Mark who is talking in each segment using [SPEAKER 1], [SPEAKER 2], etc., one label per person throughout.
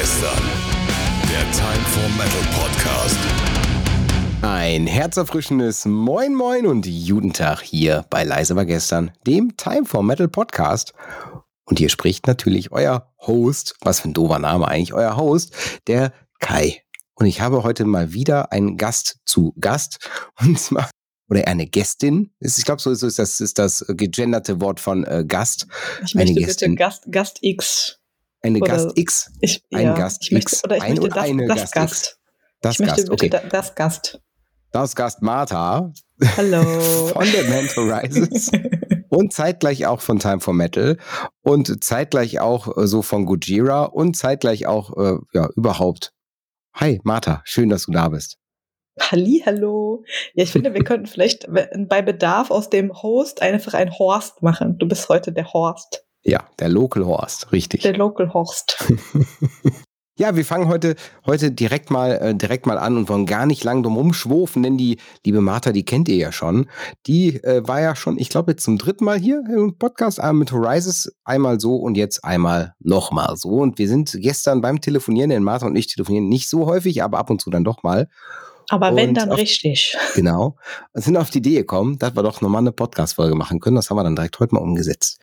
[SPEAKER 1] gestern. Der Time for Metal Podcast.
[SPEAKER 2] Ein herzerfrischendes Moin Moin und guten Tag hier bei Leise war gestern, dem Time for Metal Podcast. Und hier spricht natürlich euer Host, was für ein doofer Name eigentlich, euer Host, der Kai. Und ich habe heute mal wieder einen Gast zu Gast. Und zwar, oder eine Gästin. Ich glaube, so ist, das, ist das gegenderte Wort von äh, Gast.
[SPEAKER 3] Ich möchte
[SPEAKER 2] eine
[SPEAKER 3] bitte
[SPEAKER 2] Gästin.
[SPEAKER 3] Gast, Gast X.
[SPEAKER 2] Eine
[SPEAKER 3] oder-
[SPEAKER 2] Gast X.
[SPEAKER 3] Ich,
[SPEAKER 2] Ein
[SPEAKER 3] ja,
[SPEAKER 2] Gast
[SPEAKER 3] ich möchte,
[SPEAKER 2] X.
[SPEAKER 3] Oder ich
[SPEAKER 2] Ein
[SPEAKER 3] möchte das,
[SPEAKER 2] eine
[SPEAKER 3] das
[SPEAKER 2] Gast
[SPEAKER 3] Gast.
[SPEAKER 2] X. Das
[SPEAKER 3] ich möchte
[SPEAKER 2] Gast,
[SPEAKER 3] bitte
[SPEAKER 2] okay.
[SPEAKER 3] da, das Gast.
[SPEAKER 2] Das Gast Martha
[SPEAKER 3] Hallo.
[SPEAKER 2] von The Mental Rises. und zeitgleich auch von Time for Metal und zeitgleich auch äh, so von Gojira und zeitgleich auch äh, ja überhaupt. Hi Martha, schön, dass du da bist.
[SPEAKER 3] Halli, hallo. Ja, ich finde, wir könnten vielleicht bei Bedarf aus dem Host einfach ein Horst machen. Du bist heute der Horst.
[SPEAKER 2] Ja, der Local Horst, richtig.
[SPEAKER 3] Der Local Horst.
[SPEAKER 2] Ja, wir fangen heute heute direkt mal äh, direkt mal an und wollen gar nicht lang drum rumschwufen, denn die liebe Martha, die kennt ihr ja schon. Die äh, war ja schon, ich glaube jetzt zum dritten Mal hier im Podcast einmal mit Horizons, einmal so und jetzt einmal nochmal so. Und wir sind gestern beim Telefonieren, denn Martha und ich telefonieren nicht so häufig, aber ab und zu dann doch mal.
[SPEAKER 3] Aber wenn,
[SPEAKER 2] Und
[SPEAKER 3] dann
[SPEAKER 2] auf-
[SPEAKER 3] richtig.
[SPEAKER 2] Genau. Und sind auf die Idee gekommen, dass wir doch nochmal eine Podcast-Folge machen können. Das haben wir dann direkt heute mal umgesetzt.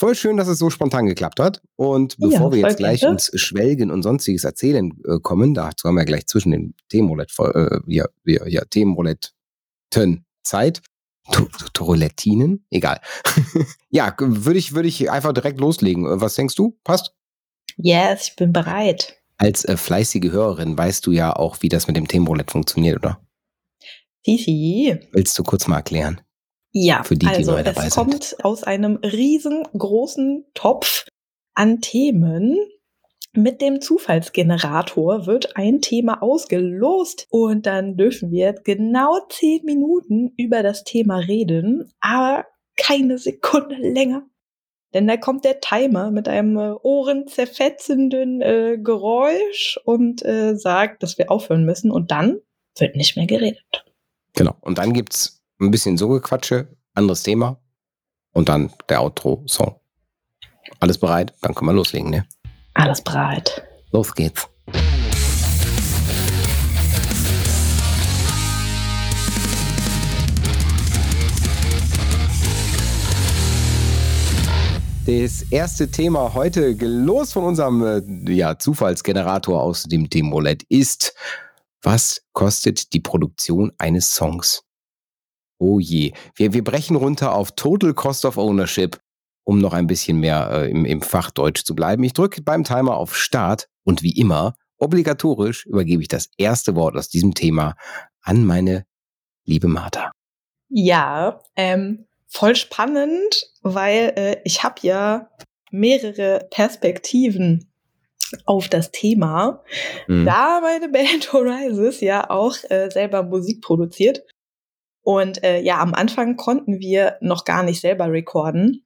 [SPEAKER 2] Voll schön, dass es so spontan geklappt hat. Und
[SPEAKER 3] Ja,
[SPEAKER 2] bevor wir
[SPEAKER 3] voll
[SPEAKER 2] jetzt gleich ins Schwelgen und sonstiges Erzählen äh, kommen, dazu haben wir gleich zwischen den Themenroulette, äh, ja, ja, ja, Themenrouletten Zeit. Roulettinen? Egal. ja, würde ich, würde ich einfach direkt loslegen. Äh, Was denkst du? Passt?
[SPEAKER 3] Yes, ich bin bereit.
[SPEAKER 2] Als äh, fleißige Hörerin weißt du ja auch, wie das mit dem Themenroulette funktioniert, oder?
[SPEAKER 3] Sisi.
[SPEAKER 2] Willst du kurz mal erklären?
[SPEAKER 3] Ja,
[SPEAKER 2] Für die, die
[SPEAKER 3] also
[SPEAKER 2] neu dabei
[SPEAKER 3] es
[SPEAKER 2] sind.
[SPEAKER 3] kommt aus einem riesengroßen Topf an Themen. Mit dem Zufallsgenerator wird ein Thema ausgelost und dann dürfen wir genau zehn Minuten über das Thema reden, aber keine Sekunde länger. Denn da kommt der Timer mit einem äh, ohrenzerfetzenden äh, Geräusch und äh, sagt, dass wir aufhören müssen und dann wird nicht mehr geredet.
[SPEAKER 2] Genau. Und dann gibt's ein bisschen so Gequatsche, anderes Thema und dann der Outro-Song. Alles bereit? Dann können wir loslegen, ne?
[SPEAKER 3] Alles bereit.
[SPEAKER 2] Los geht's. Das erste Thema heute, gelost von unserem äh, ja, Zufallsgenerator aus dem Themenroulette, ist, was kostet die Produktion eines Songs? Oh je. Wir, wir brechen runter auf Total Cost of Ownership, um noch ein bisschen mehr äh, im, im Fachdeutsch zu bleiben. Ich drücke beim Timer auf Start und wie immer, obligatorisch übergebe ich das erste Wort aus diesem Thema an meine liebe Martha.
[SPEAKER 3] Ja, ähm, voll spannend, weil äh, ich habe ja mehrere Perspektiven auf das Thema.
[SPEAKER 2] Mhm.
[SPEAKER 3] Da meine Band Horizons ja auch äh, selber Musik produziert. Und äh, ja, am Anfang konnten wir noch gar nicht selber recorden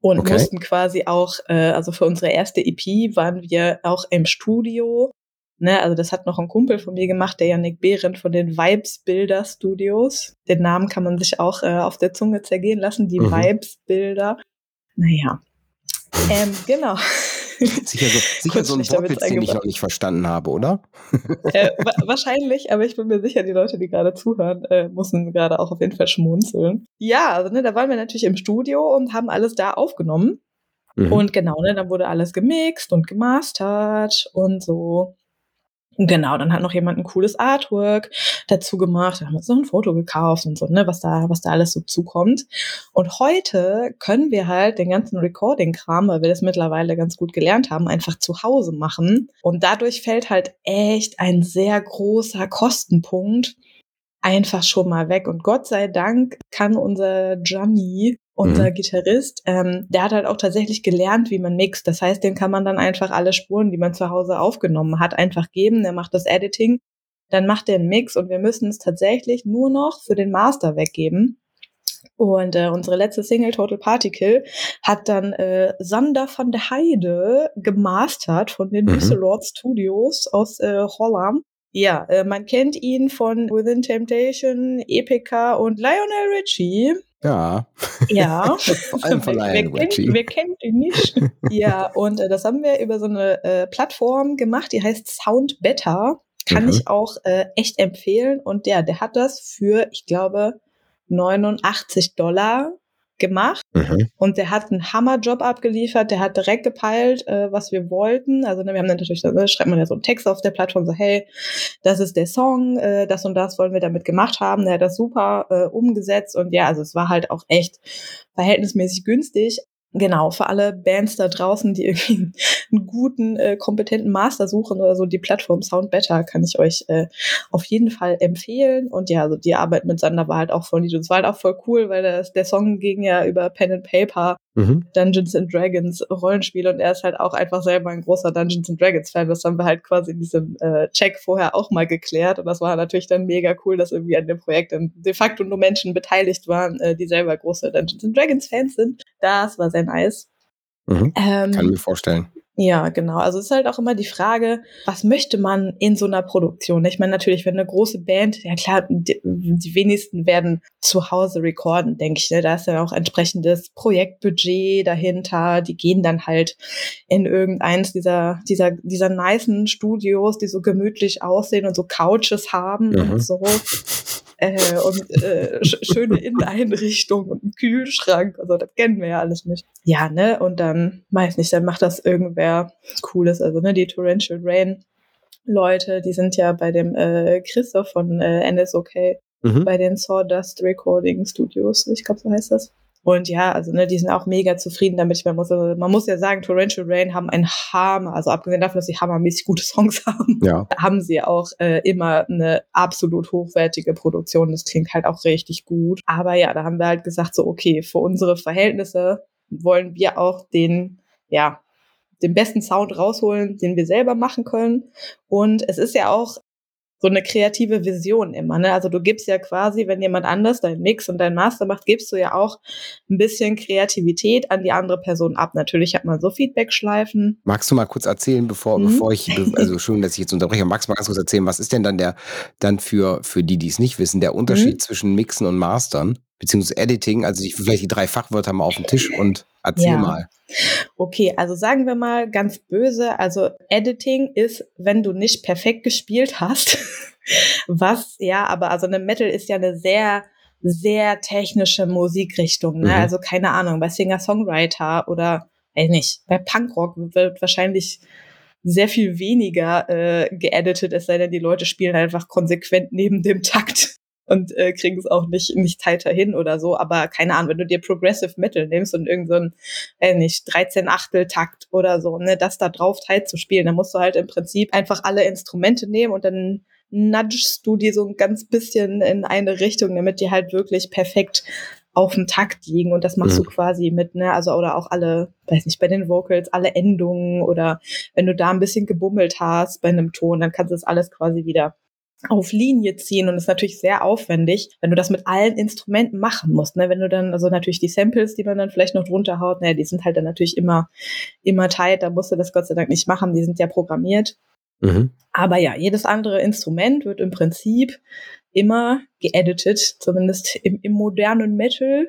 [SPEAKER 3] und
[SPEAKER 2] Okay.
[SPEAKER 3] mussten quasi auch, äh, also für unsere erste EP waren wir auch im Studio. Ne, also das hat noch ein Kumpel von mir gemacht, der Yannick Behrendt von den Vibes Bilder Studios. Den Namen kann man sich auch äh, auf der Zunge zergehen lassen, die
[SPEAKER 2] Mhm.
[SPEAKER 3] Vibes Bilder. Naja. Ähm, genau.
[SPEAKER 2] Sicher so, sicher so ein Wortwitz, den ich noch nicht verstanden habe, oder?
[SPEAKER 3] äh, wa wahrscheinlich, aber ich bin mir sicher, die Leute, die gerade zuhören, äh, müssen gerade auch auf jeden Fall schmunzeln. Ja, also ne, da waren wir natürlich im Studio und haben alles da aufgenommen.
[SPEAKER 2] Mhm.
[SPEAKER 3] Und genau, ne, dann wurde alles gemixt und gemastert und so. Genau, dann hat noch jemand ein cooles Artwork dazu gemacht. Da haben wir uns noch ein Foto gekauft und so, ne, was da, was da alles so zukommt. Und heute können wir halt den ganzen Recording-Kram, weil wir das mittlerweile ganz gut gelernt haben, einfach zu Hause machen. Und dadurch fällt halt echt ein sehr großer Kostenpunkt einfach schon mal weg. Und Gott sei Dank kann unser Gianni, unser
[SPEAKER 2] Mhm.
[SPEAKER 3] Gitarrist, ähm, der hat halt auch tatsächlich gelernt, wie man mixt. Das heißt, dem kann man dann einfach alle Spuren, die man zu Hause aufgenommen hat, einfach geben. Der macht das Editing, dann macht er einen Mix und wir müssen es tatsächlich nur noch für den Master weggeben. Und äh, unsere letzte Single Total Particle hat dann äh, Sander van der Heide gemastert von den
[SPEAKER 2] Mhm.
[SPEAKER 3] Düsseldorf Studios aus äh, Holland. Ja, äh, man kennt ihn von Within Temptation, Epica und Lionel Richie.
[SPEAKER 2] Ja.
[SPEAKER 3] Ja.
[SPEAKER 2] Allem von
[SPEAKER 3] wer, kennt, wer kennt ihn nicht? ja, und äh, das haben wir über so eine äh, Plattform gemacht, die heißt Sound Better. Kann
[SPEAKER 2] Mhm.
[SPEAKER 3] ich auch äh, echt empfehlen. Und ja, der hat das für, ich glaube, 89 Dollar gemacht.
[SPEAKER 2] Mhm.
[SPEAKER 3] Und der hat einen Hammerjob abgeliefert, der hat direkt gepeilt, äh, was wir wollten. Also ne, wir haben dann natürlich, ne, schreibt man ja so einen Text auf der Plattform, so hey, das ist der Song, äh, das und das wollen wir damit gemacht haben. Der hat das super äh, umgesetzt und ja, also es war halt auch echt verhältnismäßig günstig. Genau, für alle Bands da draußen, die irgendwie einen guten, äh, kompetenten Master suchen oder so, die Plattform Sound Better kann ich euch äh, auf jeden Fall empfehlen. Und ja, also die Arbeit mit Sander war halt auch voll. Und es war halt auch voll cool, weil das, der Song ging ja über Pen and Paper,
[SPEAKER 2] Mhm.
[SPEAKER 3] Dungeons and Dragons Rollenspiel und er ist halt auch einfach selber ein großer Dungeons and Dragons Fan. Das haben wir halt quasi in diesem äh, Check vorher auch mal geklärt und das war natürlich dann mega cool, dass irgendwie an dem Projekt dann de facto nur Menschen beteiligt waren, äh, die selber große Dungeons and Dragons Fans sind. Das war sehr nice.
[SPEAKER 2] Mhm.
[SPEAKER 3] Ähm,
[SPEAKER 2] Kann mir vorstellen.
[SPEAKER 3] Ja, genau. Also es ist halt auch immer die Frage, was möchte man in so einer Produktion? Ich meine, natürlich, wenn eine große Band, ja klar, die, die wenigsten werden zu Hause recorden, denke ich. Ne? Da ist ja auch entsprechendes Projektbudget dahinter. Die gehen dann halt in irgendeins dieser, dieser, dieser nicen Studios, die so gemütlich aussehen und so Couches haben
[SPEAKER 2] Mhm.
[SPEAKER 3] und so. Äh, und äh, sch schöne Inneneinrichtung und einen Kühlschrank. Also das kennen wir ja alles nicht. Ja, ne? Und dann, weiß nicht, dann macht das irgendwer Cooles. Also, ne, die Torrential Rain Leute, die sind ja bei dem äh, Christoph von äh, NSOK,
[SPEAKER 2] Mhm.
[SPEAKER 3] bei den Sawdust Recording Studios, ich glaube, so heißt das. Und ja, also ne, die sind auch mega zufrieden damit. Man muss, also, man muss ja sagen, Torrential Rain haben ein Hammer, also abgesehen davon, dass sie hammermäßig gute Songs haben,
[SPEAKER 2] Ja.
[SPEAKER 3] haben sie auch äh, immer eine absolut hochwertige Produktion. Das klingt halt auch richtig gut. Aber ja, da haben wir halt gesagt, so, okay, für unsere Verhältnisse wollen wir auch den, ja, den besten Sound rausholen, den wir selber machen können. Und es ist ja auch so eine kreative Vision immer. Ne? Also du gibst ja quasi, wenn jemand anders deinen Mix und deinen Master macht, gibst du ja auch ein bisschen Kreativität an die andere Person ab. Natürlich hat man so Feedback-Schleifen.
[SPEAKER 2] Magst du mal kurz erzählen, bevor,
[SPEAKER 3] Mhm.
[SPEAKER 2] bevor ich, also schon, dass ich jetzt unterbreche, magst du mal ganz kurz erzählen, was ist denn dann der, dann für, für die, die es nicht wissen, der Unterschied
[SPEAKER 3] Mhm.
[SPEAKER 2] zwischen Mixen und Mastern, beziehungsweise Editing, also ich, vielleicht die drei Fachwörter mal auf den Tisch und erzähl
[SPEAKER 3] Ja.
[SPEAKER 2] mal.
[SPEAKER 3] Okay, also sagen wir mal ganz böse, also Editing ist, wenn du nicht perfekt gespielt hast, was ja, aber also eine Metal ist ja eine sehr sehr technische Musikrichtung, ne?
[SPEAKER 2] Mhm.
[SPEAKER 3] Also keine Ahnung, bei Singer-Songwriter oder weiß nicht, bei Punkrock wird wahrscheinlich sehr viel weniger äh, geeditet, es sei denn, die Leute spielen einfach konsequent neben dem Takt und äh, kriegen es auch nicht, nicht tighter hin oder so. Aber keine Ahnung, wenn du dir Progressive Metal nimmst und irgend so ein, äh, nicht, 13 Achtel Takt oder so, ne, das da drauf tight zu spielen, dann musst du halt im Prinzip einfach alle Instrumente nehmen und dann nudgest du die so ein ganz bisschen in eine Richtung, damit die halt wirklich perfekt auf dem Takt liegen und das machst
[SPEAKER 2] Mhm.
[SPEAKER 3] du quasi mit, ne, also oder auch alle, weiß nicht, bei den Vocals, alle Endungen oder wenn du da ein bisschen gebummelt hast bei einem Ton, dann kannst du das alles quasi wieder auf Linie ziehen und ist natürlich sehr aufwendig, wenn du das mit allen Instrumenten machen musst. Ne? Wenn du dann, also natürlich die Samples, die man dann vielleicht noch drunter haut, naja, die sind halt dann natürlich immer, immer tight, da musst du das Gott sei Dank nicht machen, die sind ja programmiert.
[SPEAKER 2] Mhm.
[SPEAKER 3] Aber ja, jedes andere Instrument wird im Prinzip immer geeditet, zumindest im, im modernen Metal.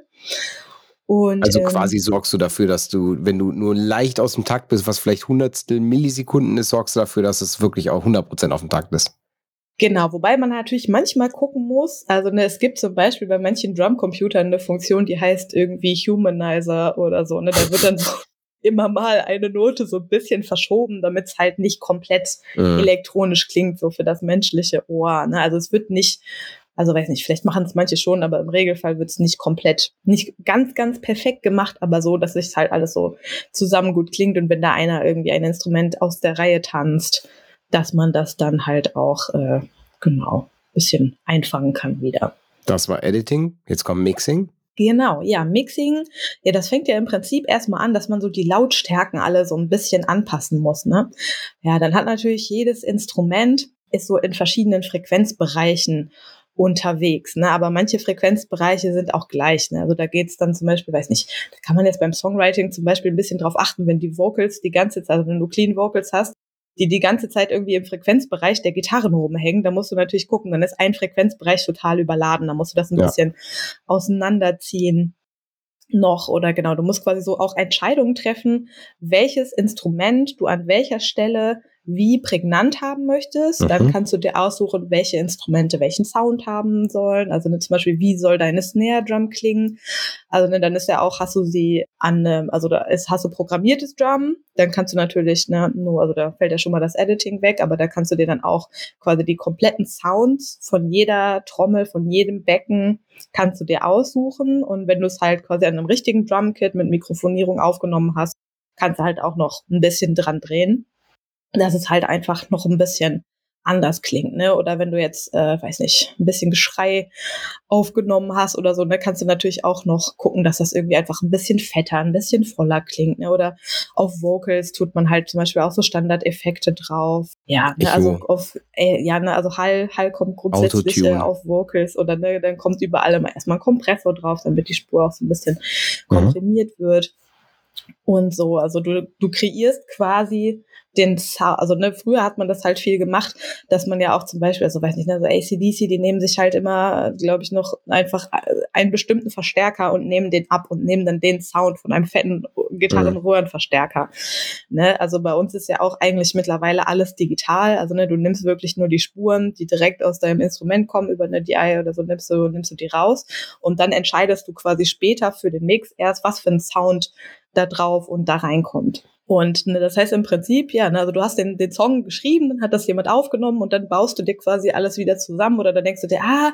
[SPEAKER 3] Und,
[SPEAKER 2] Also
[SPEAKER 3] ähm,
[SPEAKER 2] quasi sorgst du dafür, dass du, wenn du nur leicht aus dem Takt bist, was vielleicht hundertstel Millisekunden ist, sorgst du dafür, dass es wirklich auch 100% auf dem Takt ist.
[SPEAKER 3] Genau, wobei man natürlich manchmal gucken muss. Also ne, es gibt zum Beispiel bei manchen Drumcomputern eine Funktion, die heißt irgendwie Humanizer oder so. Ne, da wird dann so immer mal eine Note so ein bisschen verschoben, damit es halt nicht komplett
[SPEAKER 2] Mhm.
[SPEAKER 3] elektronisch klingt, so für das menschliche Ohr. Ne? Also es wird nicht, also weiß nicht, vielleicht machen es manche schon, aber im Regelfall wird es nicht komplett, nicht ganz, ganz perfekt gemacht, aber so, dass sich halt alles so zusammen gut klingt und wenn da einer irgendwie ein Instrument aus der Reihe tanzt, dass man das dann halt auch äh, genau bisschen einfangen kann wieder.
[SPEAKER 2] Das war Editing, jetzt kommt Mixing.
[SPEAKER 3] Genau, ja, Mixing, ja, das fängt ja im Prinzip erstmal an, dass man so die Lautstärken alle so ein bisschen anpassen muss, ne? Ja, dann hat natürlich jedes Instrument ist so in verschiedenen Frequenzbereichen unterwegs, ne? Aber manche Frequenzbereiche sind auch gleich, ne? Also da geht's dann zum Beispiel, weiß nicht, da kann man jetzt beim Songwriting zum Beispiel ein bisschen drauf achten, wenn die Vocals die ganze Zeit, also wenn du Clean Vocals hast, die die ganze Zeit irgendwie im Frequenzbereich der Gitarren rumhängen, da musst du natürlich gucken, dann ist ein Frequenzbereich total überladen, da musst du das ein ja. bisschen auseinanderziehen noch oder genau, du musst quasi so auch Entscheidungen treffen, welches Instrument du an welcher Stelle wie prägnant haben möchtest. Mhm. Dann kannst du dir aussuchen, welche Instrumente welchen Sound haben sollen. Also ne, zum Beispiel, wie soll deine Snare Drum klingen? Also ne, dann ist ja auch, hast du sie an, also da ist, hast du programmiertes Drum, dann kannst du natürlich, ne, nur, also da fällt ja schon mal das Editing weg, aber da kannst du dir dann auch quasi die kompletten Sounds von jeder Trommel, von jedem Becken kannst du dir aussuchen. Und wenn du es halt quasi an einem richtigen Drumkit mit Mikrofonierung aufgenommen hast, kannst du halt auch noch ein bisschen dran drehen dass es halt einfach noch ein bisschen anders klingt, ne? Oder wenn du jetzt, äh, weiß nicht, ein bisschen Geschrei aufgenommen hast oder so, ne, kannst du natürlich auch noch gucken, dass das irgendwie einfach ein bisschen fetter, ein bisschen voller klingt, ne? Oder auf Vocals tut man halt zum Beispiel auch so Standardeffekte drauf. Ja, ne, also auf, äh, ja, ne, also Hall, Hall kommt grundsätzlich äh, auf Vocals oder ne, dann kommt überall immer erstmal ein Kompressor drauf, damit die Spur auch so ein bisschen mhm. komprimiert wird. Und so, also du, du kreierst quasi den Sound, also ne, früher hat man das halt viel gemacht, dass man ja auch zum Beispiel, also weiß nicht, ne, so ACDC, die nehmen sich halt immer, glaube ich, noch einfach einen bestimmten Verstärker und nehmen den ab und nehmen dann den Sound von einem fetten Gitarrenröhrenverstärker. Ne? Also bei uns ist ja auch eigentlich mittlerweile alles digital, also ne, du nimmst wirklich nur die Spuren, die direkt aus deinem Instrument kommen, über eine DI oder so nimmst du, nimmst du die raus und dann entscheidest du quasi später für den Mix erst, was für ein Sound da drauf und da reinkommt. Und ne, das heißt im Prinzip, ja, ne, also du hast den, den Song geschrieben, dann hat das jemand aufgenommen und dann baust du dir quasi alles wieder zusammen oder dann denkst du dir, ah,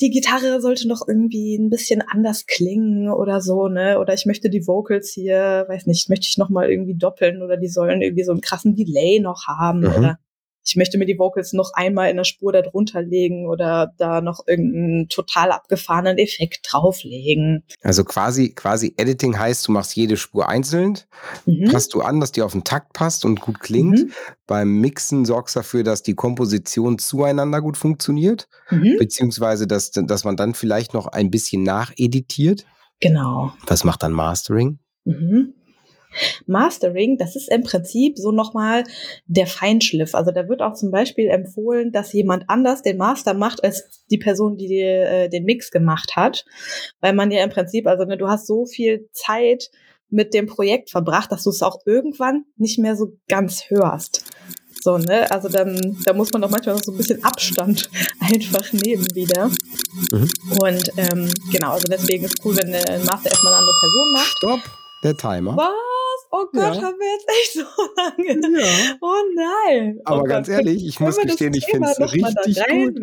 [SPEAKER 3] die Gitarre sollte noch irgendwie ein bisschen anders klingen oder so, ne? Oder ich möchte die Vocals hier, weiß nicht, möchte ich noch mal irgendwie doppeln oder die sollen irgendwie so einen krassen Delay noch haben mhm. oder ich möchte mir die Vocals noch einmal in der Spur darunter legen oder da noch irgendeinen total abgefahrenen Effekt drauflegen.
[SPEAKER 2] Also quasi, quasi Editing heißt, du machst jede Spur einzeln, mhm. passt du an, dass die auf den Takt passt und gut klingt. Mhm. Beim Mixen sorgst dafür, dass die Komposition zueinander gut funktioniert, mhm. beziehungsweise dass, dass man dann vielleicht noch ein bisschen nacheditiert.
[SPEAKER 3] Genau.
[SPEAKER 2] Was macht dann Mastering?
[SPEAKER 3] Mhm. Mastering, das ist im Prinzip so nochmal der Feinschliff. Also da wird auch zum Beispiel empfohlen, dass jemand anders den Master macht als die Person, die dir, äh, den Mix gemacht hat. Weil man ja im Prinzip, also ne, du hast so viel Zeit mit dem Projekt verbracht, dass du es auch irgendwann nicht mehr so ganz hörst. So, ne? Also dann, da muss man doch manchmal noch so ein bisschen Abstand einfach nehmen wieder. Mhm. Und ähm, genau, also deswegen ist es cool, wenn ein Master erstmal eine andere Person macht.
[SPEAKER 2] Stopp, der Timer.
[SPEAKER 3] Was? Oh Gott, ja. haben wir jetzt echt so lange? Ja. Oh nein.
[SPEAKER 2] Oh Aber
[SPEAKER 3] Gott.
[SPEAKER 2] ganz ehrlich, ich muss gestehen, ich finde es richtig gut.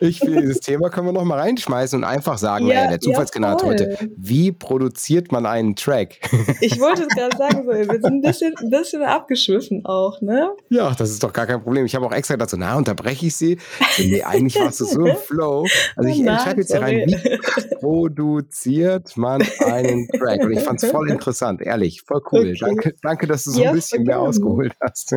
[SPEAKER 2] Ich finde, dieses Thema können wir noch mal reinschmeißen und einfach sagen, ja, der Zufallsgenerator heute, wie produziert man einen Track?
[SPEAKER 3] Ich wollte es gerade sagen, so, wir sind ein bisschen, ein bisschen abgeschwiffen auch, ne?
[SPEAKER 2] Ja, das ist doch gar kein Problem. Ich habe auch extra gedacht, so, na, unterbreche ich sie? Nee, eigentlich warst du so im Flow. Also ich oh entscheide jetzt hier rein, wie produziert man einen Track? Und ich fand es voll interessant, ehrlich, voll cool. Okay. Danke, danke, dass du so ja, ein bisschen mehr ausgeholt hast.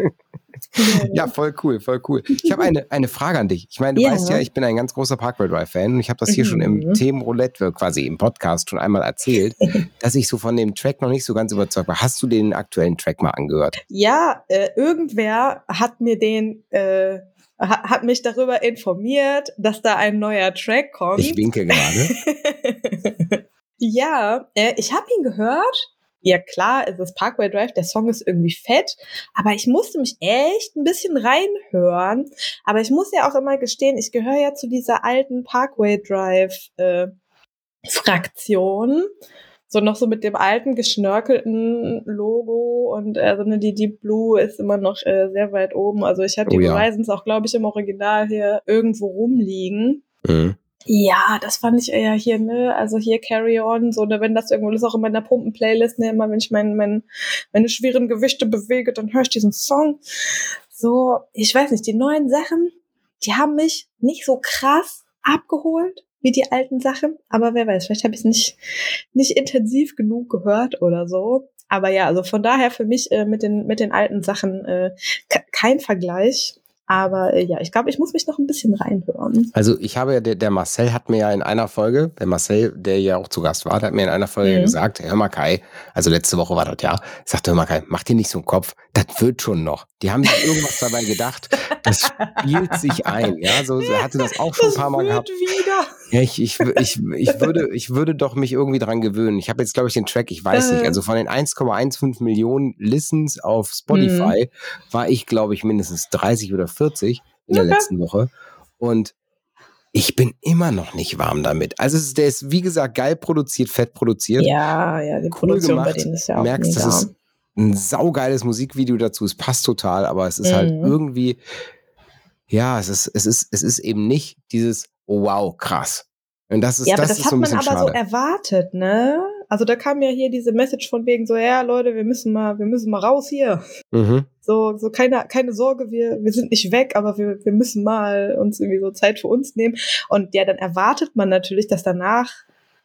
[SPEAKER 2] ja, voll cool, voll cool. Ich habe eine, eine Frage an dich. Ich meine, du ja. weißt ja, ich bin ein ganz großer Parkway Drive-Fan und ich habe das hier mhm. schon im mhm. Themenroulette, quasi im Podcast schon einmal erzählt, dass ich so von dem Track noch nicht so ganz überzeugt war. Hast du den aktuellen Track mal angehört?
[SPEAKER 3] Ja, äh, irgendwer hat mir den äh, hat mich darüber informiert, dass da ein neuer Track kommt.
[SPEAKER 2] Ich winke gerade.
[SPEAKER 3] ja, äh, ich habe ihn gehört ja klar, es ist Parkway Drive, der Song ist irgendwie fett, aber ich musste mich echt ein bisschen reinhören. Aber ich muss ja auch immer gestehen, ich gehöre ja zu dieser alten Parkway Drive äh, Fraktion. So noch so mit dem alten geschnörkelten Logo und äh, so eine die Deep Blue ist immer noch äh, sehr weit oben. Also ich habe die oh, ja. Horizons auch, glaube ich, im Original hier irgendwo rumliegen. Mhm. Ja, das fand ich eher hier, ne, also hier Carry On, so, ne, wenn das irgendwo ist, auch in meiner Pumpen-Playlist, ne, immer wenn ich mein, mein, meine schweren Gewichte bewege, dann höre ich diesen Song. So, ich weiß nicht, die neuen Sachen, die haben mich nicht so krass abgeholt wie die alten Sachen, aber wer weiß, vielleicht habe ich es nicht, nicht intensiv genug gehört oder so. Aber ja, also von daher für mich äh, mit, den, mit den alten Sachen äh, kein Vergleich. Aber äh, ja, ich glaube, ich muss mich noch ein bisschen reinhören.
[SPEAKER 2] Also ich habe ja, der, der, Marcel hat mir ja in einer Folge, der Marcel, der ja auch zu Gast war, der hat mir in einer Folge mhm. gesagt, hör mal Kai, also letzte Woche war das ja, sagte, hör mal Kai, mach dir nicht so einen Kopf, das wird schon noch. Die haben sich irgendwas dabei gedacht. Das spielt sich ein. Ja, so hatte das auch schon
[SPEAKER 3] das
[SPEAKER 2] ein paar Mal gehabt.
[SPEAKER 3] wieder.
[SPEAKER 2] Ja, ich, ich, ich, ich, würde, ich würde doch mich irgendwie dran gewöhnen. Ich habe jetzt, glaube ich, den Track, ich weiß nicht,
[SPEAKER 3] Äh.
[SPEAKER 2] also von den 1,15 Millionen Listens auf Spotify war ich, glaube ich, mindestens 30 oder 40 in der
[SPEAKER 3] Okay.
[SPEAKER 2] letzten Woche. Und ich bin immer noch nicht warm damit. Also ist, der ist, wie gesagt, geil produziert, fett produziert.
[SPEAKER 3] Ja, ja, die
[SPEAKER 2] Cool
[SPEAKER 3] Produktion bei
[SPEAKER 2] gemacht.
[SPEAKER 3] denen ist ja auch
[SPEAKER 2] merkst,
[SPEAKER 3] mega.
[SPEAKER 2] es ist ein saugeiles Musikvideo dazu. Es passt total, aber es ist halt
[SPEAKER 3] Mhm.
[SPEAKER 2] irgendwie, ja, es ist, es ist, es ist eben nicht dieses, oh, wow, krass. Und das ist,
[SPEAKER 3] ja, aber
[SPEAKER 2] das,
[SPEAKER 3] das,
[SPEAKER 2] ist
[SPEAKER 3] hat
[SPEAKER 2] so ein
[SPEAKER 3] man aber so
[SPEAKER 2] schade.
[SPEAKER 3] erwartet, ne? Also da kam ja hier diese Message von wegen so, ja Leute, wir müssen mal, wir müssen mal raus hier.
[SPEAKER 2] mhm.
[SPEAKER 3] So, so keine, keine Sorge, wir, wir sind nicht weg, aber wir, wir müssen mal uns irgendwie so Zeit für uns nehmen. Und ja, dann erwartet man natürlich, dass danach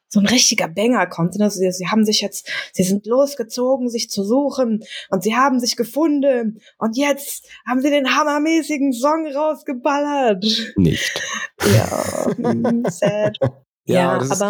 [SPEAKER 3] so ein richtiger Banger kommt. Also sie, sie haben sich jetzt, sie sind losgezogen, sich zu suchen und sie haben sich gefunden und jetzt haben sie den hammermäßigen Song rausgeballert.
[SPEAKER 2] Nicht.
[SPEAKER 3] Ja, mm, sad. Ja,
[SPEAKER 2] das ist,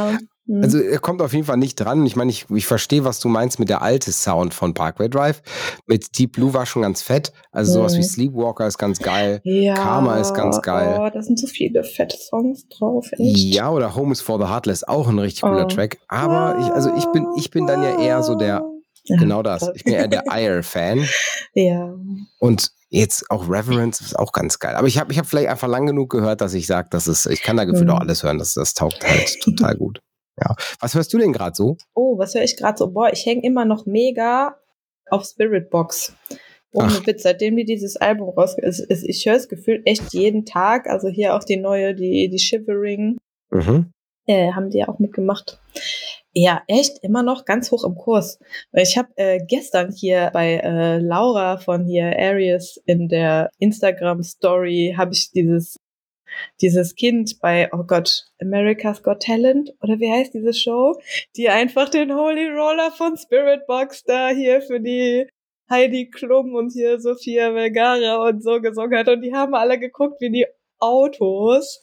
[SPEAKER 3] mm,
[SPEAKER 2] also er kommt auf jeden Fall nicht dran. Ich meine, ich, ich verstehe, was du meinst mit der alte Sound von Parkway Drive. Mit Deep Blue war schon ganz fett. Also sowas
[SPEAKER 3] Mhm.
[SPEAKER 2] wie Sleepwalker ist ganz geil.
[SPEAKER 3] ja,
[SPEAKER 2] Karma ist ganz geil.
[SPEAKER 3] Oh, da sind so viele fette Songs drauf. Echt.
[SPEAKER 2] Ja, oder Home is for the Heartless, auch ein richtig cooler
[SPEAKER 3] Oh.
[SPEAKER 2] Track. Aber ich, also ich bin, ich bin dann ja eher so der, genau das. Ich bin eher der Ire-Fan.
[SPEAKER 3] Ja.
[SPEAKER 2] Und jetzt auch Reverence ist auch ganz geil. Aber ich habe ich hab vielleicht einfach lang genug gehört, dass ich sage, ich kann da gefühlt
[SPEAKER 3] Mhm.
[SPEAKER 2] auch alles hören. Das, das taugt halt total gut. Ja. Was hörst du denn gerade so?
[SPEAKER 3] Oh, was höre ich gerade so? Boah, ich hänge immer noch mega auf Spirit Box. Ohne. Witz, seitdem die dieses Album raus, es, es, ich höre es gefühlt echt jeden Tag. Also hier auch die neue, die, die Shivering,
[SPEAKER 2] Mhm.
[SPEAKER 3] äh, haben die ja auch mitgemacht. Ja, echt immer noch ganz hoch im Kurs. Ich habe äh, gestern hier bei äh, Laura von hier Arius in der Instagram Story habe ich dieses dieses Kind bei oh Gott America's Got Talent oder wie heißt diese Show, die einfach den Holy Roller von Spirit Box da hier für die Heidi Klum und hier Sophia Vergara und so gesungen hat. Und die haben alle geguckt wie die Autos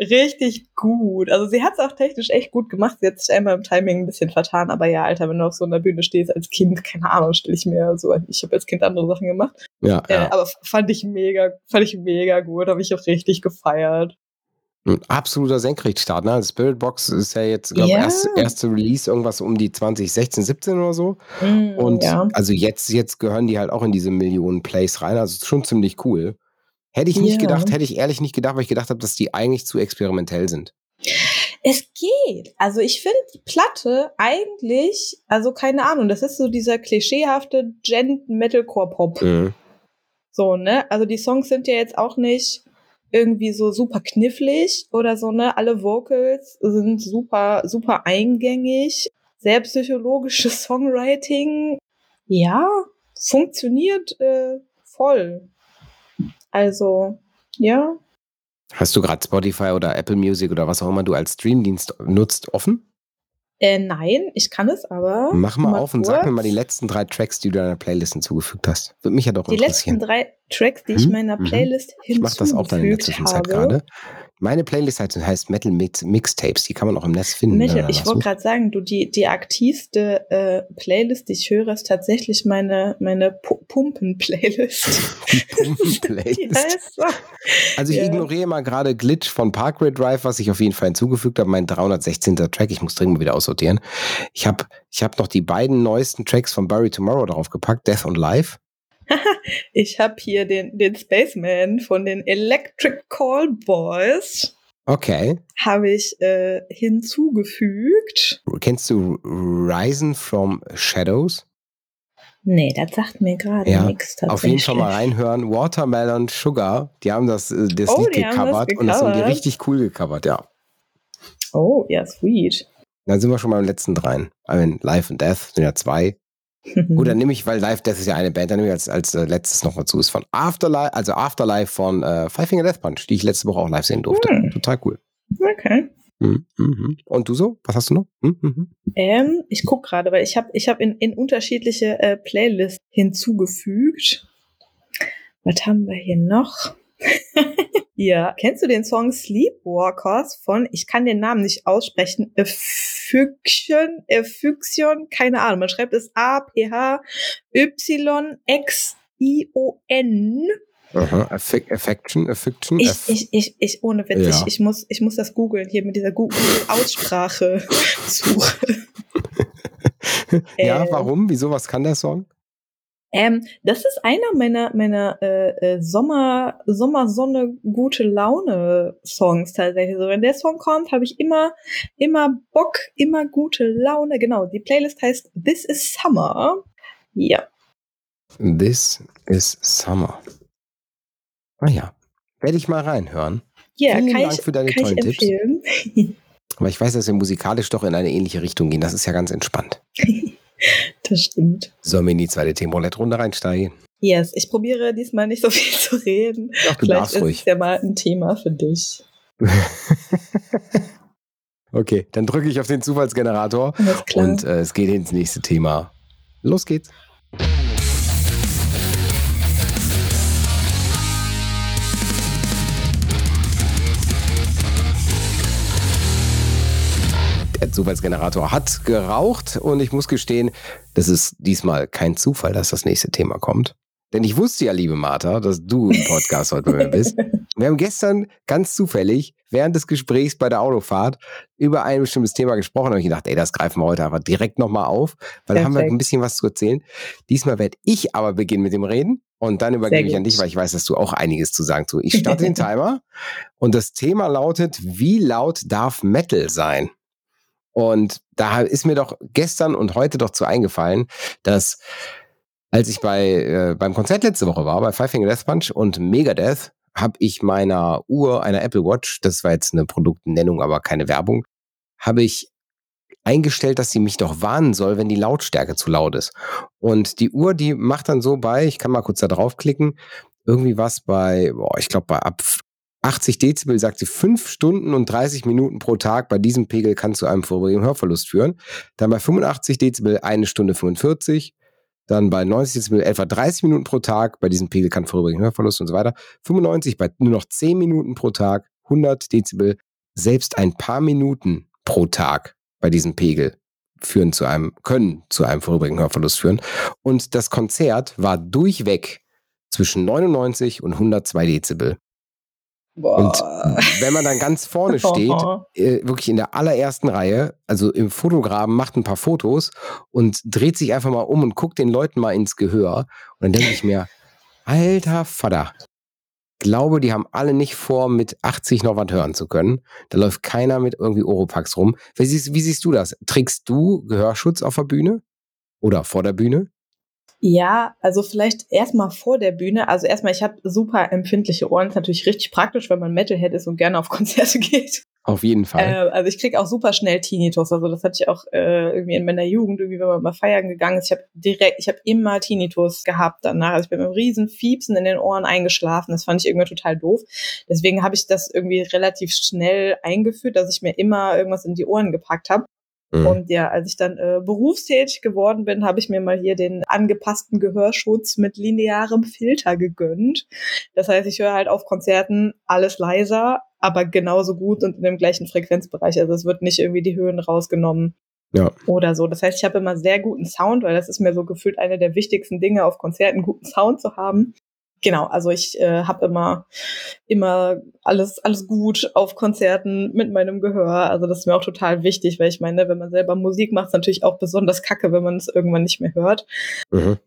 [SPEAKER 3] richtig gut. Also sie hat es auch technisch echt gut gemacht. Sie hat sich einmal im Timing ein bisschen vertan, aber ja, Alter, wenn du auf so einer Bühne stehst als Kind, keine Ahnung, stelle ich mir so. Ich habe als Kind andere Sachen gemacht,
[SPEAKER 2] Ja,
[SPEAKER 3] äh,
[SPEAKER 2] ja.
[SPEAKER 3] aber fand ich mega, fand ich mega gut, habe ich auch richtig gefeiert.
[SPEAKER 2] Ein absoluter Senkrechtstart. Ne? Spirit Box ist ja jetzt, glaube ich,
[SPEAKER 3] Ja.
[SPEAKER 2] erste, erste Release irgendwas um die 2016, 17 oder so.
[SPEAKER 3] Mm,
[SPEAKER 2] Und
[SPEAKER 3] ja.
[SPEAKER 2] also jetzt, jetzt gehören die halt auch in diese Millionen Plays rein. Also ist schon ziemlich cool. Hätte ich nicht
[SPEAKER 3] Ja.
[SPEAKER 2] gedacht, hätte ich ehrlich nicht gedacht, weil ich gedacht habe, dass die eigentlich zu experimentell sind.
[SPEAKER 3] Es geht. Also ich finde die Platte eigentlich, also keine Ahnung, das ist so dieser klischeehafte Gent-Metalcore-Pop.
[SPEAKER 2] Mhm.
[SPEAKER 3] So, ne? Also die Songs sind ja jetzt auch nicht irgendwie so super knifflig oder so, ne? Alle Vocals sind super, super eingängig. Sehr psychologisches Songwriting. Ja, funktioniert äh, voll. Also, ja.
[SPEAKER 2] Hast du gerade Spotify oder Apple Music oder was auch immer du als Streamdienst nutzt offen?
[SPEAKER 3] Äh, nein, ich kann es aber.
[SPEAKER 2] Mach mal, auf und sag mir
[SPEAKER 3] kurz.
[SPEAKER 2] mal die letzten drei Tracks, die du deiner Playlist hinzugefügt hast. Würde mich ja doch
[SPEAKER 3] Die letzten
[SPEAKER 2] interessieren.
[SPEAKER 3] drei Tracks, die ich
[SPEAKER 2] Mhm,
[SPEAKER 3] meiner
[SPEAKER 2] mhm.
[SPEAKER 3] Playlist
[SPEAKER 2] Ich mache das auch dann in der
[SPEAKER 3] hinzugefügt
[SPEAKER 2] Zwischenzeit
[SPEAKER 3] habe.
[SPEAKER 2] gerade. Meine Playlist heißt, Metal Mix, Mixtapes. Die kann man auch im Netz finden.
[SPEAKER 3] Michael, ich wollte gerade sagen, du, die, die aktivste äh, Playlist, die ich höre, ist tatsächlich meine, meine Pumpen-Playlist.
[SPEAKER 2] Pumpen-Playlist.
[SPEAKER 3] heißt so.
[SPEAKER 2] Also ich
[SPEAKER 3] Ja.
[SPEAKER 2] ignoriere mal gerade Glitch von Parkway Drive, was ich auf jeden Fall hinzugefügt habe, mein 316. Track. Ich muss dringend mal wieder aussortieren. Ich habe ich hab noch die beiden neuesten Tracks von Bury Tomorrow drauf gepackt, Death und Life.
[SPEAKER 3] Ich habe hier den, den Spaceman von den Electric Call Boys
[SPEAKER 2] Okay.
[SPEAKER 3] habe ich äh, hinzugefügt.
[SPEAKER 2] Kennst du Risen from Shadows?
[SPEAKER 3] Nee, das sagt mir gerade
[SPEAKER 2] Ja,
[SPEAKER 3] nichts.
[SPEAKER 2] Auf jeden Fall mal reinhören. Watermelon Sugar, die haben das, äh, das
[SPEAKER 3] Oh,
[SPEAKER 2] Lied
[SPEAKER 3] das
[SPEAKER 2] gecovert und das haben die richtig cool gecovert, ja.
[SPEAKER 3] Oh, ja, sweet.
[SPEAKER 2] Dann sind wir schon beim letzten dreien. I mean, Life and Death sind ja zwei. Gut, dann nehme ich, weil Life Death ist ja eine Band, dann nehme ich als, als äh, letztes noch mal zu. Ist von Afterlife, also Afterlife von äh, Five Finger Death Punch, die ich letzte Woche auch live sehen durfte.
[SPEAKER 3] Hm.
[SPEAKER 2] Total cool.
[SPEAKER 3] okay.
[SPEAKER 2] Mhm, mhm. Und du so? Was hast du noch? Mhm, mhm.
[SPEAKER 3] Ähm, ich guck gerade, weil ich habe ich hab in, in unterschiedliche äh, Playlists hinzugefügt. Was haben wir hier noch? ja, kennst du den Song Sleepwalkers von, ich kann den Namen nicht aussprechen, Füction, äh, Füction, keine Ahnung. Man schreibt es A-P-H-Y-X-I-O-N.
[SPEAKER 2] Aha, Affec Affection, Affection.
[SPEAKER 3] Ich,
[SPEAKER 2] Aff-
[SPEAKER 3] ich, ich, ich, ohne Witz,
[SPEAKER 2] Ja.
[SPEAKER 3] ich, ich, muss, ich muss das googeln, hier mit dieser Google-Aussprache suche.
[SPEAKER 2] ja,
[SPEAKER 3] äh,
[SPEAKER 2] warum? Wieso? Was kann der Song?
[SPEAKER 3] Ähm, das ist einer meiner meiner äh, äh, Sommer Sommersonne gute Laune Songs tatsächlich. So wenn der Song kommt, habe ich immer immer Bock, immer gute Laune. Genau, die Playlist heißt This is Summer. Ja,
[SPEAKER 2] This is Summer. Ah ja, werde ich mal reinhören.
[SPEAKER 3] ja,
[SPEAKER 2] Vielen
[SPEAKER 3] kann
[SPEAKER 2] Dank
[SPEAKER 3] ich
[SPEAKER 2] für deine
[SPEAKER 3] kann ich
[SPEAKER 2] tollen Tipps.
[SPEAKER 3] empfehlen.
[SPEAKER 2] Aber ich weiß, dass wir musikalisch doch in eine ähnliche Richtung gehen. Das ist ja ganz entspannt.
[SPEAKER 3] das stimmt.
[SPEAKER 2] Sollen wir in die zweite Themenroulette-Runde reinsteigen?
[SPEAKER 3] Yes, ich probiere diesmal nicht so viel zu reden.
[SPEAKER 2] Doch, du
[SPEAKER 3] Vielleicht ist
[SPEAKER 2] ruhig.
[SPEAKER 3] es ja mal ein Thema für dich.
[SPEAKER 2] okay, dann drücke ich auf den Zufallsgenerator und äh, es geht ins nächste Thema. Los geht's. Der Zufallsgenerator hat geraucht und ich muss gestehen, das ist diesmal kein Zufall, dass das nächste Thema kommt. Denn ich wusste ja, liebe Martha, dass du im Podcast heute bei mir bist. Wir haben gestern ganz zufällig während des Gesprächs bei der Autofahrt über ein bestimmtes Thema gesprochen. Da habe ich gedacht, ey, das greifen wir heute einfach direkt nochmal auf, weil da haben wir
[SPEAKER 3] Perfekt.
[SPEAKER 2] ein bisschen was zu erzählen. Diesmal werde ich aber beginnen mit dem Reden und dann übergebe ich an dich, weil ich weiß, dass du auch einiges zu sagen zu. Ich starte den Timer und das Thema lautet, wie laut darf Metal sein? Und da ist mir doch gestern und heute doch zu eingefallen, dass als ich bei äh, beim Konzert letzte Woche war, bei Five Finger Death Punch und Megadeth, habe ich meiner Uhr, einer Apple Watch, das war jetzt eine Produktnennung, aber keine Werbung, habe ich eingestellt, dass sie mich doch warnen soll, wenn die Lautstärke zu laut ist. Und die Uhr, die macht dann so bei, ich kann mal kurz da draufklicken, irgendwie was bei, boah, ich glaube bei ab 80 Dezibel sagt sie 5 Stunden und 30 Minuten pro Tag. Bei diesem Pegel kann zu einem vorherigen Hörverlust führen. Dann bei 85 Dezibel eine Stunde 45. Dann bei 90 Dezibel etwa 30 Minuten pro Tag. Bei diesem Pegel kann vorherigen Hörverlust und so weiter. 95 bei nur noch 10 Minuten pro Tag. 100 Dezibel selbst ein paar Minuten pro Tag bei diesem Pegel führen zu einem, können zu einem vorherigen Hörverlust führen. Und das Konzert war durchweg zwischen 99 und 102 Dezibel. Und wenn man dann ganz vorne steht, äh, wirklich in der allerersten Reihe, also im Fotograben, macht ein paar Fotos und dreht sich einfach mal um und guckt den Leuten mal ins Gehör. Und dann denke ich mir, alter Vater, glaube, die haben alle nicht vor, mit 80 noch was hören zu können. Da läuft keiner mit irgendwie Oropax rum. Wie siehst, wie siehst du das? Trägst du Gehörschutz auf der Bühne? Oder vor der Bühne?
[SPEAKER 3] Ja, also vielleicht erstmal vor der Bühne. Also erstmal, ich habe super empfindliche Ohren. Ist natürlich richtig praktisch, wenn man Metalhead ist und gerne auf Konzerte geht.
[SPEAKER 2] Auf jeden Fall.
[SPEAKER 3] Äh, also ich krieg auch super schnell Tinnitus. Also das hatte ich auch äh, irgendwie in meiner Jugend, irgendwie wenn man mal feiern gegangen ist. Ich habe direkt, ich habe immer Tinnitus gehabt danach. Also ich bin mit einem riesen Fiepsen in den Ohren eingeschlafen. Das fand ich irgendwie total doof. Deswegen habe ich das irgendwie relativ schnell eingeführt, dass ich mir immer irgendwas in die Ohren gepackt habe.
[SPEAKER 2] Mhm.
[SPEAKER 3] Und ja, als ich dann äh, berufstätig geworden bin, habe ich mir mal hier den angepassten Gehörschutz mit linearem Filter gegönnt. Das heißt, ich höre halt auf Konzerten alles leiser, aber genauso gut und in dem gleichen Frequenzbereich. Also es wird nicht irgendwie die Höhen rausgenommen
[SPEAKER 2] Ja.
[SPEAKER 3] oder so. Das heißt, ich habe immer sehr guten Sound, weil das ist mir so gefühlt eine der wichtigsten Dinge auf Konzerten, guten Sound zu haben. Genau, also ich äh, habe immer immer alles alles gut auf Konzerten mit meinem Gehör. Also das ist mir auch total wichtig, weil ich meine, wenn man selber Musik macht, ist natürlich auch besonders kacke, wenn man es irgendwann nicht mehr hört.
[SPEAKER 2] Mhm.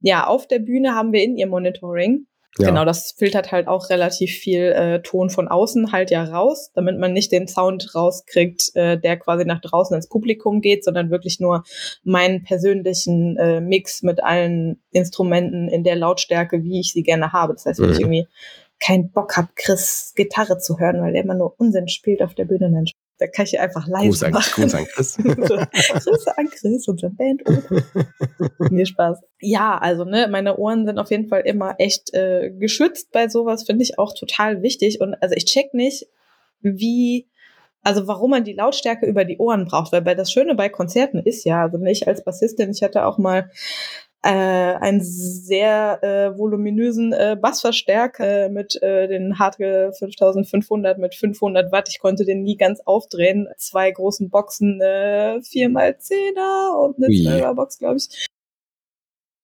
[SPEAKER 3] Ja, auf der Bühne haben wir in ihr Monitoring.
[SPEAKER 2] Ja.
[SPEAKER 3] Genau, das filtert halt auch relativ viel äh, Ton von außen halt ja raus, damit man nicht den Sound rauskriegt, äh, der quasi nach draußen ins Publikum geht, sondern wirklich nur meinen persönlichen äh, Mix mit allen Instrumenten in der Lautstärke, wie ich sie gerne habe. Das heißt, wenn ich
[SPEAKER 2] Mhm.
[SPEAKER 3] irgendwie keinen Bock habe, Chris Gitarre zu hören, weil der immer nur Unsinn spielt auf der Bühne, dann da kann ich einfach leise
[SPEAKER 2] Gruß an,
[SPEAKER 3] machen.
[SPEAKER 2] Gruß an Chris.
[SPEAKER 3] Grüße an Chris, unsere Band. Mir Spaß. Ja, also ne, meine Ohren sind auf jeden Fall immer echt äh, geschützt bei sowas, finde ich auch total wichtig. Und also ich check nicht, wie, also warum man die Lautstärke über die Ohren braucht, weil bei das Schöne bei Konzerten ist ja, also ich als Bassistin, ich hatte auch mal äh, einen sehr äh, voluminösen äh, Bassverstärker mit äh, den Hartge 5500 mit 500 Watt. Ich konnte den nie ganz aufdrehen. Zwei großen Boxen, äh, 4x10er und eine 12er Box, glaube ich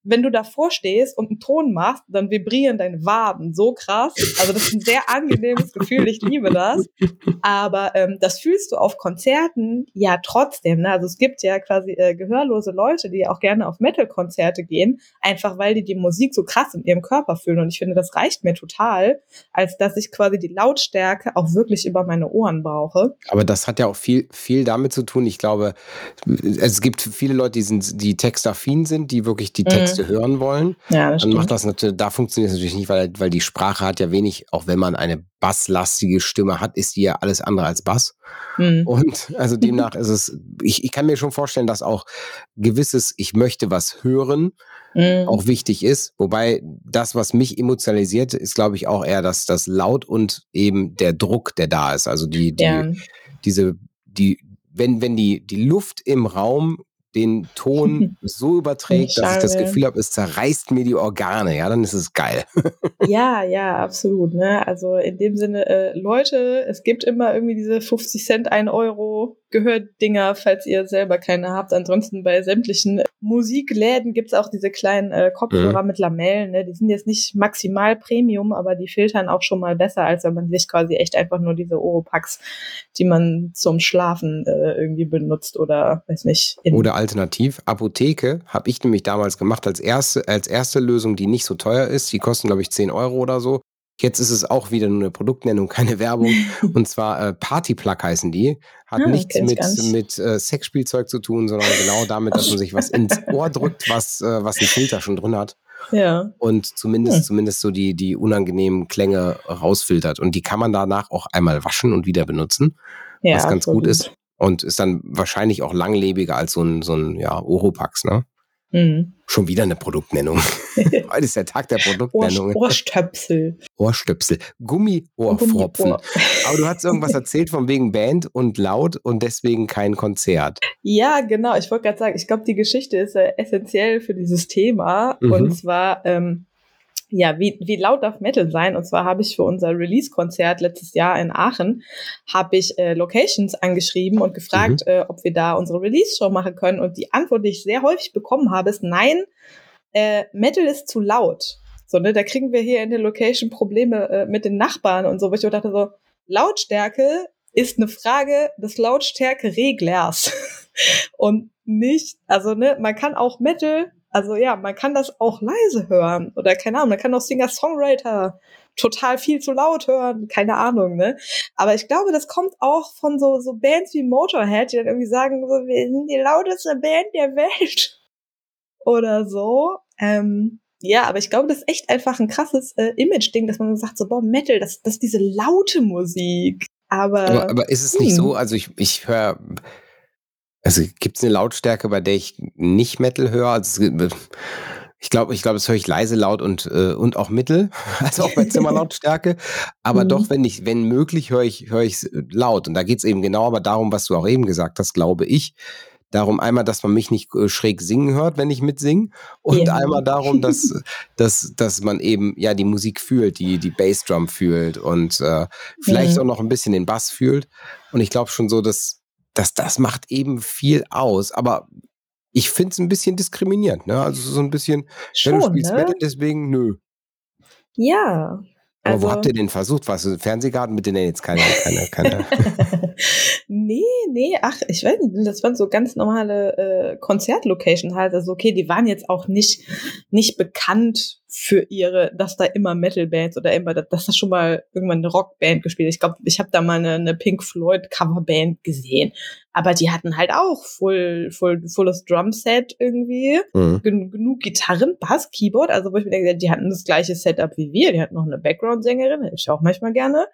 [SPEAKER 3] wenn du davor stehst und einen Ton machst, dann vibrieren deine Waden so krass. Also das ist ein sehr angenehmes Gefühl, ich liebe das. Aber ähm, das fühlst du auf Konzerten ja trotzdem. Ne? Also es gibt ja quasi äh, gehörlose Leute, die auch gerne auf Metal-Konzerte gehen, einfach weil die die Musik so krass in ihrem Körper fühlen. Und ich finde, das reicht mir total, als dass ich quasi die Lautstärke auch wirklich über meine Ohren brauche.
[SPEAKER 2] Aber das hat ja auch viel, viel damit zu tun. Ich glaube, es gibt viele Leute, die sind, die textaffin sind, die wirklich die mhm. Texte hören wollen, ja, dann macht das natürlich, da funktioniert es natürlich nicht, weil, weil die Sprache hat ja wenig, auch wenn man eine basslastige Stimme hat, ist die ja alles andere als Bass. Mhm. Und also demnach ist es, ich, ich kann mir schon vorstellen, dass auch gewisses, ich möchte was hören, mhm. auch wichtig ist. Wobei das, was mich emotionalisiert, ist, glaube ich, auch eher das, das Laut und eben der Druck, der da ist. Also die, die, ja. diese, die, wenn, wenn die, die Luft im Raum den Ton so überträgt, dass ich das Gefühl habe, es zerreißt mir die Organe, ja, dann ist es geil.
[SPEAKER 3] ja, ja, absolut. Ne? Also in dem Sinne, äh, Leute, es gibt immer irgendwie diese 50 Cent, 1 Euro Gehördinger, falls ihr selber keine habt. Ansonsten bei sämtlichen Musikläden gibt's auch diese kleinen äh, Kopfhörer mhm. mit Lamellen. Ne? Die sind jetzt nicht maximal Premium, aber die filtern auch schon mal besser, als wenn man sich quasi echt einfach nur diese Oropax, die man zum Schlafen äh, irgendwie benutzt oder weiß nicht.
[SPEAKER 2] Oder alternativ, Apotheke habe ich nämlich damals gemacht als erste, als erste Lösung, die nicht so teuer ist. Die kosten, glaube ich, 10 Euro oder so. Jetzt ist es auch wieder nur eine Produktnennung, keine Werbung. Und zwar äh, Partyplug heißen die. Hat ah, nichts mit, mit äh, Sexspielzeug zu tun, sondern genau damit, dass man sich was ins Ohr drückt, was, äh, was ein Filter schon drin hat. Ja. Und zumindest, hm. zumindest so die, die unangenehmen Klänge rausfiltert. Und die kann man danach auch einmal waschen und wieder benutzen. Ja, was ganz gut ist. Und ist dann wahrscheinlich auch langlebiger als so ein, so ein ja, Oropax, ne? Mhm. Schon wieder eine Produktnennung. Heute ist der Tag der Produktnennung.
[SPEAKER 3] Ohrstöpsel.
[SPEAKER 2] Ohrstöpsel. Gummiohrfropfen. Gummiohr. Aber du hast irgendwas erzählt von wegen Band und laut und deswegen kein Konzert.
[SPEAKER 3] Ja, genau. Ich wollte gerade sagen, ich glaube, die Geschichte ist äh, essentiell für dieses Thema. Mhm. Und zwar, ähm, ja, wie, wie laut darf Metal sein? Und zwar habe ich für unser Release-Konzert letztes Jahr in Aachen, habe ich äh, Locations angeschrieben und gefragt, mhm. äh, ob wir da unsere Release-Show machen können. Und die Antwort, die ich sehr häufig bekommen habe, ist nein, äh, Metal ist zu laut. So, ne, da kriegen wir hier in der Location Probleme äh, mit den Nachbarn und so, wo ich dachte so, Lautstärke ist eine Frage des Lautstärke-Reglers. und nicht, also ne, man kann auch Metal also ja, man kann das auch leise hören oder keine Ahnung, man kann auch Singer-Songwriter total viel zu laut hören, keine Ahnung, ne? Aber ich glaube, das kommt auch von so, so Bands wie Motorhead, die dann irgendwie sagen, so, wir sind die lauteste Band der Welt oder so. Ähm, ja, aber ich glaube, das ist echt einfach ein krasses äh, Image-Ding, dass man sagt, so, boah, Metal, das, das ist diese laute Musik. Aber,
[SPEAKER 2] aber, aber ist es nicht hm. so, also ich, ich höre also gibt es eine Lautstärke, bei der ich nicht Metal höre? Also, ich glaube, ich glaube, das höre ich leise, laut und, äh, und auch mittel, also auch bei Zimmerlautstärke. aber mhm. doch, wenn ich, wenn möglich, höre ich, höre ich laut. Und da geht es eben genau aber darum, was du auch eben gesagt hast, glaube ich. Darum einmal, dass man mich nicht äh, schräg singen hört, wenn ich mitsinge. Und ja. einmal darum, dass, dass, dass man eben ja die Musik fühlt, die, die Bassdrum fühlt und äh, vielleicht mhm. auch noch ein bisschen den Bass fühlt. Und ich glaube schon so, dass das, das macht eben viel aus. Aber ich finde es ein bisschen diskriminierend, ne? Also so ein bisschen, Schon, wenn du spielst ne? Metal, deswegen nö.
[SPEAKER 3] Ja.
[SPEAKER 2] Aber also, wo habt ihr denn versucht? Was? Fernsehgarten mit denen jetzt keine, keine, keine.
[SPEAKER 3] nee, nee, ach, ich weiß nicht, das waren so ganz normale äh, Konzertlocation halt. Also okay, die waren jetzt auch nicht, nicht bekannt für ihre, dass da immer Metal-Bands oder immer, dass da schon mal irgendwann eine Rockband gespielt. Ich glaube, ich habe da mal eine, eine Pink Floyd Coverband gesehen, aber die hatten halt auch full, full, fulles Drumset irgendwie, mhm. gen genug Gitarren, Bass, Keyboard. Also wo ich mir denke, die hatten das gleiche Setup wie wir. Die hatten noch eine Background-Sängerin, ich auch manchmal gerne.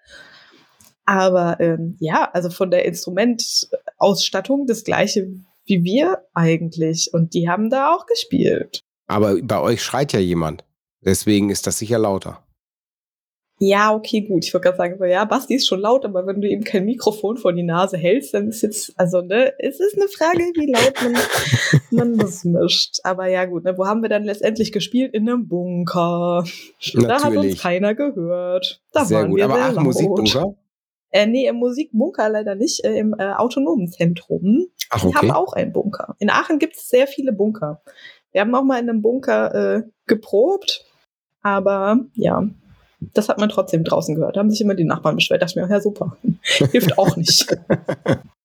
[SPEAKER 3] Aber ähm, ja, also von der Instrumentausstattung das gleiche wie wir eigentlich. Und die haben da auch gespielt.
[SPEAKER 2] Aber bei euch schreit ja jemand. Deswegen ist das sicher lauter.
[SPEAKER 3] Ja, okay, gut. Ich würde gerade sagen, so, ja, Basti ist schon laut, aber wenn du ihm kein Mikrofon vor die Nase hältst, dann ist jetzt, also, ne, es ist eine Frage, wie laut man, man das mischt. Aber ja, gut, ne, wo haben wir dann letztendlich gespielt? In einem Bunker.
[SPEAKER 2] Natürlich.
[SPEAKER 3] Da hat uns keiner gehört. Da
[SPEAKER 2] Sehr
[SPEAKER 3] waren
[SPEAKER 2] gut.
[SPEAKER 3] wir
[SPEAKER 2] Aber Aachen
[SPEAKER 3] laut.
[SPEAKER 2] Musikbunker?
[SPEAKER 3] Äh, nee, im Musikbunker leider nicht, äh, im äh, autonomen Zentrum.
[SPEAKER 2] Ach,
[SPEAKER 3] Die
[SPEAKER 2] okay.
[SPEAKER 3] haben auch einen Bunker. In Aachen gibt es sehr viele Bunker. Wir haben auch mal in einem Bunker äh, geprobt, aber ja, das hat man trotzdem draußen gehört. Da haben sich immer die Nachbarn beschwert. Da dachte ich mir, ja super, hilft auch nicht.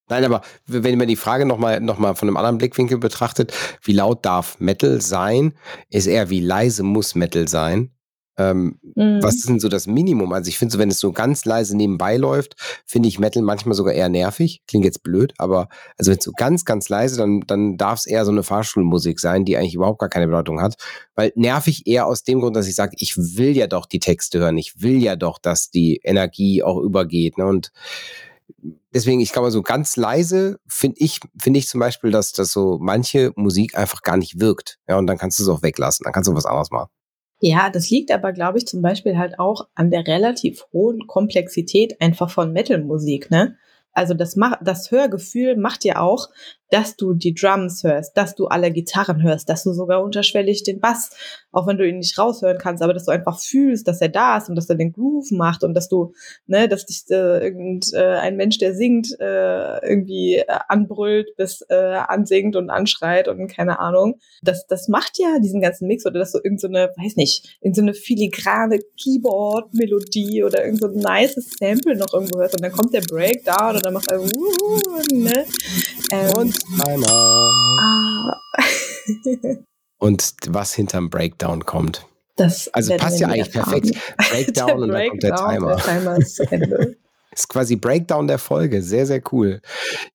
[SPEAKER 2] Nein, aber wenn man die Frage nochmal noch mal von einem anderen Blickwinkel betrachtet, wie laut darf Metal sein, ist eher wie leise muss Metal sein. Ähm,
[SPEAKER 3] Mhm.
[SPEAKER 2] Was ist denn so das Minimum? Also ich finde so, wenn es so ganz leise nebenbei läuft, finde ich Metal manchmal sogar eher nervig. Klingt jetzt blöd, aber also wenn es so ganz, ganz leise, dann, dann darf es eher so eine Fahrschulmusik sein, die eigentlich überhaupt gar keine Bedeutung hat. Weil nervig eher aus dem Grund, dass ich sage, ich will ja doch die Texte hören. Ich will ja doch, dass die Energie auch übergeht. Ne? Und deswegen, ich glaube, so ganz leise finde ich, finde ich zum Beispiel, dass, dass so manche Musik einfach gar nicht wirkt. Ja, und dann kannst du es auch weglassen. Dann kannst du was anderes machen.
[SPEAKER 3] Ja, das liegt aber, glaube ich, zum Beispiel halt auch an der relativ hohen Komplexität einfach von Metal-Musik, ne? Also das, das Hörgefühl macht ja auch, dass du die Drums hörst, dass du alle Gitarren hörst, dass du sogar unterschwellig den Bass, auch wenn du ihn nicht raushören kannst, aber dass du einfach fühlst, dass er da ist und dass er den Groove macht und dass du, ne, dass dich äh, irgend, äh, Mensch, der singt, äh, irgendwie äh, anbrüllt, bis äh, ansingt und anschreit und keine Ahnung. Das, das macht ja diesen ganzen Mix oder dass du irgend so weiß nicht, irgend so filigrane Keyboard-Melodie oder irgend so ein Sample noch irgendwo hörst und dann kommt der Breakdown und dann macht er, uh, ne? Ähm,
[SPEAKER 2] Und Timer.
[SPEAKER 3] ah,
[SPEAKER 2] Und was hinterm Breakdown kommt.
[SPEAKER 3] das
[SPEAKER 2] Also passt ja eigentlich
[SPEAKER 3] erfahren.
[SPEAKER 2] perfekt. Breakdown und dann kommt der
[SPEAKER 3] Breakdown,
[SPEAKER 2] Timer.
[SPEAKER 3] Der Timer ist zu Ende.
[SPEAKER 2] Ist quasi Breakdown der Folge. Sehr, sehr cool.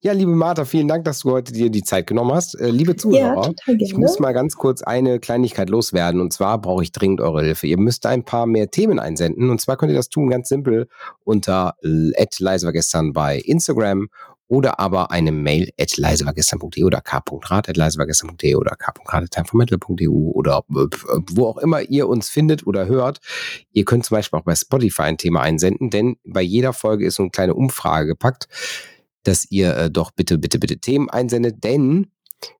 [SPEAKER 2] Ja, liebe Martha, vielen Dank, dass du heute dir die Zeit genommen hast. Äh, liebe
[SPEAKER 3] ja,
[SPEAKER 2] Zuhörer,
[SPEAKER 3] total
[SPEAKER 2] ich muss mal ganz kurz eine Kleinigkeit loswerden. Und zwar brauche ich dringend eure Hilfe. Ihr müsst ein paar mehr Themen einsenden. Und zwar könnt ihr das tun ganz simpel unter @leisewargestern bei Instagram oder aber eine Mail at leisewargestern.de oder k.rat at leisewargestern.de oder k.rat.timeformetal.eu oder äh, wo auch immer ihr uns findet oder hört. Ihr könnt zum Beispiel auch bei Spotify ein Thema einsenden, denn bei jeder Folge ist so eine kleine Umfrage gepackt, dass ihr äh, doch bitte, bitte, bitte Themen einsendet, denn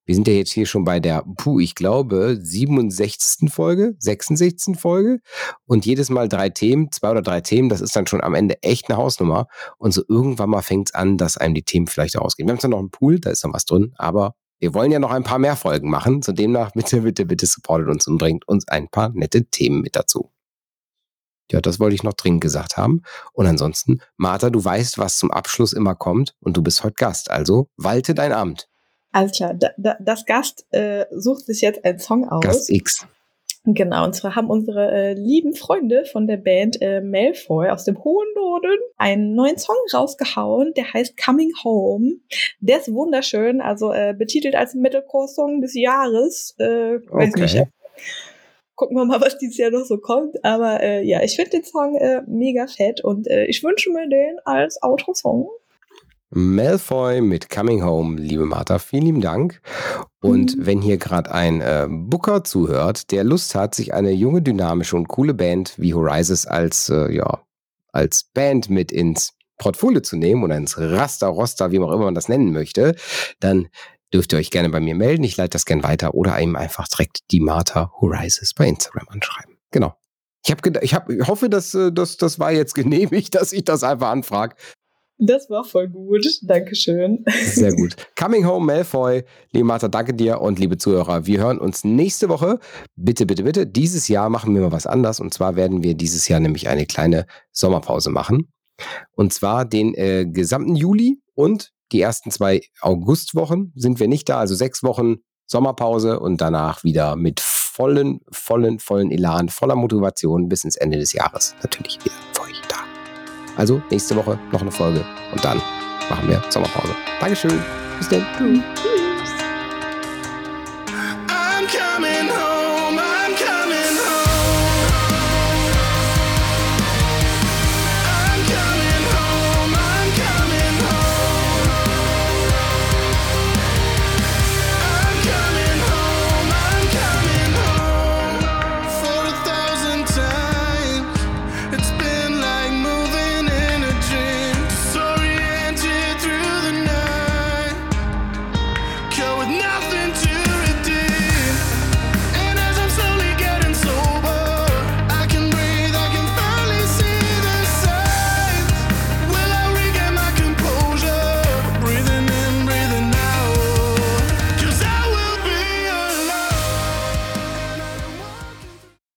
[SPEAKER 2] wir sind ja jetzt hier schon bei der, puh, ich glaube, 67. Folge, 66. Folge und jedes Mal drei Themen, zwei oder drei Themen, das ist dann schon am Ende echt eine Hausnummer und so irgendwann mal fängt es an, dass einem die Themen vielleicht ausgehen. Wir haben zwar noch einen Pool, da ist noch was drin, aber wir wollen ja noch ein paar mehr Folgen machen, so demnach bitte, bitte, bitte supportet uns und bringt uns ein paar nette Themen mit dazu. Ja, das wollte ich noch dringend gesagt haben. Und ansonsten, Martha, du weißt, was zum Abschluss immer kommt und du bist heute Gast. Also walte dein Amt.
[SPEAKER 3] Alles klar, da, da, das Gast äh, sucht sich jetzt einen Song aus.
[SPEAKER 2] Gast X.
[SPEAKER 3] Genau, und zwar haben unsere äh, lieben Freunde von der Band äh, Malfoy aus dem hohen Norden einen neuen Song rausgehauen, der heißt Coming Home. Der ist wunderschön, also äh, betitelt als Metalcore-Song des Jahres. Äh, weiß
[SPEAKER 2] Okay.
[SPEAKER 3] nicht. Gucken wir mal, was dieses Jahr noch so kommt. Aber äh, ja, ich finde den Song äh, mega fett und äh, ich wünsche mir den als Outro-Song.
[SPEAKER 2] Malfoy mit Coming Home, liebe Martha, vielen lieben Dank. Und
[SPEAKER 3] Mhm.
[SPEAKER 2] wenn hier gerade ein äh, Booker zuhört, der Lust hat, sich eine junge, dynamische und coole Band wie Horizons als, äh, ja, als Band mit ins Portfolio zu nehmen oder ins Raster, Roster, wie auch immer man das nennen möchte, dann dürft ihr euch gerne bei mir melden. Ich leite das gerne weiter oder eben einfach direkt die Martha Horizons bei Instagram anschreiben. Genau. Ich, hab ich, hab, ich hoffe, dass, äh, dass das war jetzt genehmigt, dass ich das einfach anfrage.
[SPEAKER 3] Das war voll gut. Dankeschön.
[SPEAKER 2] Sehr gut. Coming Home Malfoy. Liebe Martha, danke dir und liebe Zuhörer, wir hören uns nächste Woche. Bitte, bitte, bitte. Dieses Jahr machen wir mal was anders und zwar werden wir dieses Jahr nämlich eine kleine Sommerpause machen. Und zwar den äh, gesamten Juli und die ersten zwei Augustwochen sind wir nicht da, also sechs Wochen Sommerpause und danach wieder mit vollen, vollen, vollen Elan, voller Motivation bis ins Ende des Jahres natürlich wieder. Also nächste Woche noch eine Folge und dann machen wir Sommerpause. Dankeschön. Bis dann.
[SPEAKER 3] Tschüss.